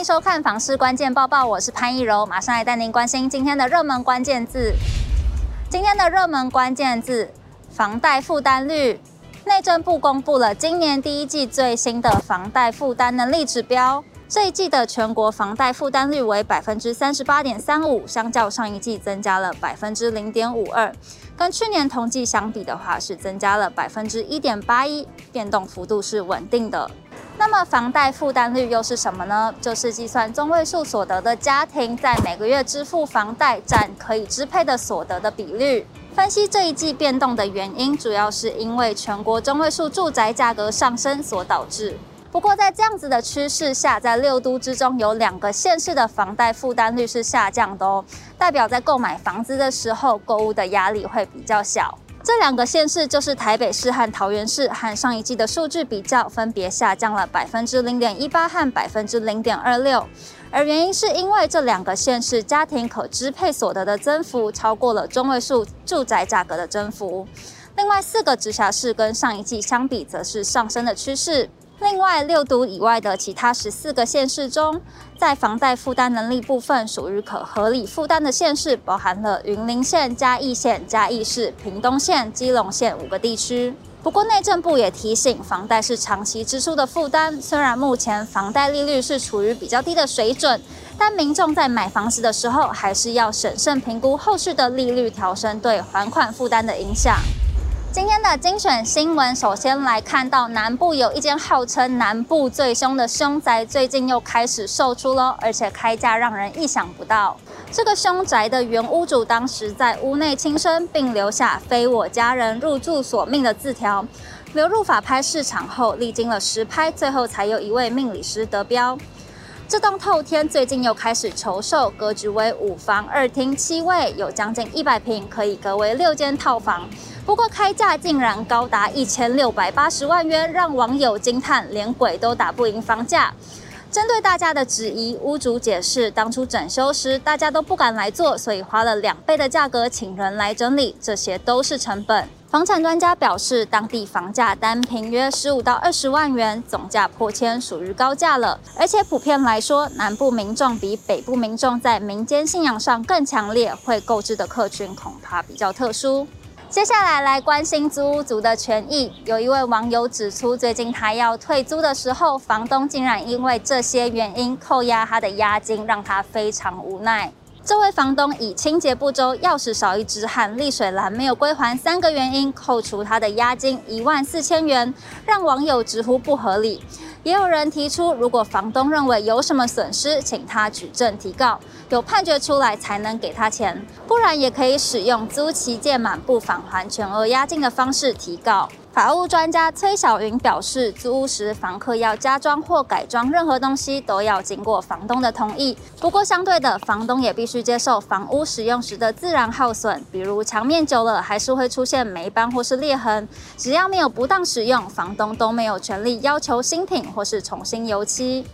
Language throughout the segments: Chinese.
迎收看房市关键报报，我是潘一柔，马上来带您关心今天的热门关键字。今天的热门关键字：房贷负担率。内政部公布了今年第一季最新的房贷负担能力指标，这一季的全国房贷负担率为百分之三十八点三五，相较上一季增加了百分之零点五二，跟去年同季相比的话是增加了百分之一点八一，变动幅度是稳定的。那么房贷负担率又是什么呢？就是计算中位数所得的家庭在每个月支付房贷占可以支配的所得的比率。分析这一季变动的原因，主要是因为全国中位数住宅价格上升所导致。不过在这样子的趋势下，在六都之中有两个县市的房贷负担率是下降的哦，代表在购买房子的时候，购物的压力会比较小。这两个县市就是台北市和桃园市，和上一季的数据比较，分别下降了百分之零点一八和百分之零点二六。而原因是因为这两个县市家庭可支配所得的增幅超过了中位数住宅价格的增幅。另外四个直辖市跟上一季相比，则是上升的趋势。另外，六都以外的其他十四个县市中，在房贷负担能力部分属于可合理负担的县市，包含了云林县、嘉义县、嘉义市、屏东县、基隆县五个地区。不过，内政部也提醒，房贷是长期支出的负担。虽然目前房贷利率是处于比较低的水准，但民众在买房子的时候，还是要审慎评估后续的利率调升对还款负担的影响。今天的精选新闻，首先来看到南部有一间号称南部最凶的凶宅，最近又开始售出了，而且开价让人意想不到。这个凶宅的原屋主当时在屋内轻生，并留下“非我家人，入住索命”的字条，流入法拍市场后，历经了实拍，最后才有一位命理师得标。这栋透天最近又开始求售，格局为五房二厅七卫，有将近一百平，可以隔为六间套房。不过开价竟然高达一千六百八十万元，让网友惊叹，连鬼都打不赢房价。针对大家的质疑，屋主解释，当初整修时大家都不敢来做，所以花了两倍的价格请人来整理，这些都是成本。房产专家表示，当地房价单平约十五到二十万元，总价破千，属于高价了。而且普遍来说，南部民众比北部民众在民间信仰上更强烈，会购置的客群恐怕比较特殊。接下来来关心租屋族的权益。有一位网友指出，最近他要退租的时候，房东竟然因为这些原因扣押他的押金，让他非常无奈。这位房东以清洁不周、钥匙少一只和沥水拦没有归还三个原因，扣除他的押金一万四千元，让网友直呼不合理。也有人提出，如果房东认为有什么损失，请他举证提告，有判决出来才能给他钱，不然也可以使用租期届满不返还全额押金的方式提告。法务专家崔小云表示，租屋时房客要加装或改装任何东西，都要经过房东的同意。不过，相对的，房东也必须接受房屋使用时的自然耗损，比如墙面久了还是会出现霉斑或是裂痕。只要没有不当使用，房东都没有权利要求新品或是重新油漆。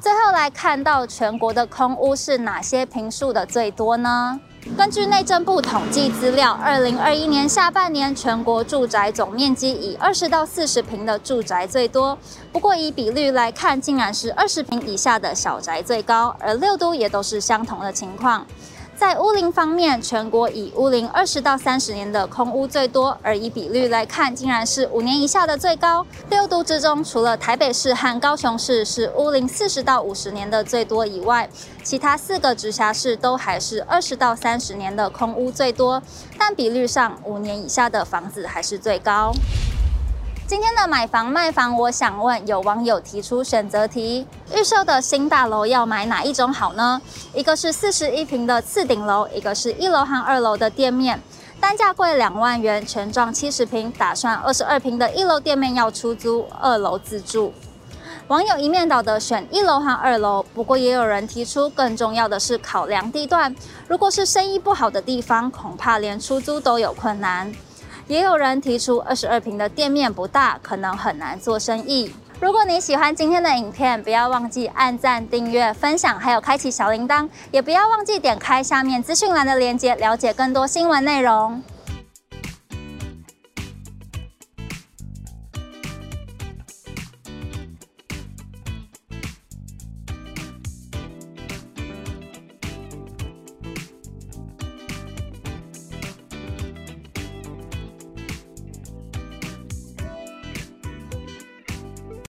最后来看到全国的空屋是哪些平数的最多呢？根据内政部统计资料，二零二一年下半年全国住宅总面积以二十到四十平的住宅最多，不过以比率来看，竟然是二十平以下的小宅最高，而六都也都是相同的情况。在屋龄方面，全国以屋龄二十到三十年的空屋最多，而以比率来看，竟然是五年以下的最高。六都之中，除了台北市和高雄市是屋龄四十到五十年的最多以外，其他四个直辖市都还是二十到三十年的空屋最多，但比率上，五年以下的房子还是最高。今天的买房卖房，我想问有网友提出选择题：预售的新大楼要买哪一种好呢？一个是四十一平的次顶楼，一个是一楼和二楼的店面，单价贵两万元，全幢七十平，打算二十二平的一楼店面要出租，二楼自住。网友一面倒的选一楼和二楼，不过也有人提出更重要的是考量地段，如果是生意不好的地方，恐怕连出租都有困难。也有人提出，二十二平的店面不大，可能很难做生意。如果你喜欢今天的影片，不要忘记按赞、订阅、分享，还有开启小铃铛，也不要忘记点开下面资讯栏的链接，了解更多新闻内容。